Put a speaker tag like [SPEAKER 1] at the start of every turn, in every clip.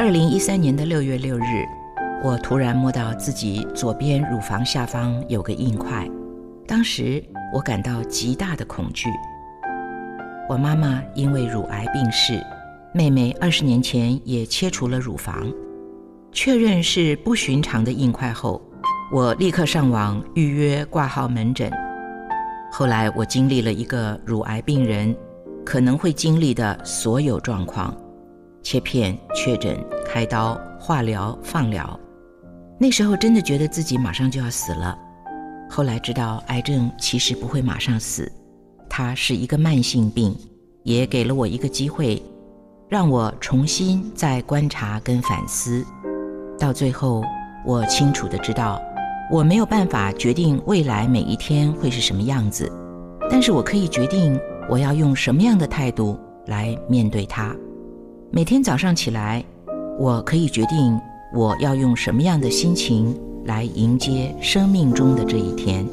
[SPEAKER 1] 二零一三年的六月六日，我突然摸到自己左边乳房下方有个硬块，当时我感到极大的恐惧。我妈妈因为乳癌病逝，妹妹二十年前也切除了乳房。确认是不寻常的硬块后，我立刻上网预约挂号门诊。后来我经历了一个乳癌病人可能会经历的所有状况：切片、确诊、开刀、化疗、放疗。那时候真的觉得自己马上就要死了。后来知道癌症其实不会马上死。它是一个慢性病，也给了我一个机会，让我重新再观察跟反思。到最后，我清楚的知道，我没有办法决定未来每一天会是什么样子，但是我可以决定我要用什么样的态度来面对它。每天早上起来，我可以决定我要用什么样的心情来迎接生命中的这一天。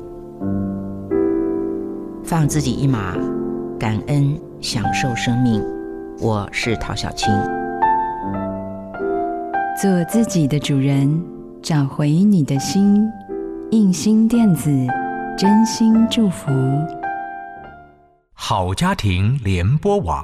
[SPEAKER 1] 放自己一马，感恩享受生命。我是陶小青，
[SPEAKER 2] 做自己的主人，找回你的心。印心电子，真心祝福。
[SPEAKER 3] 好家庭联播网，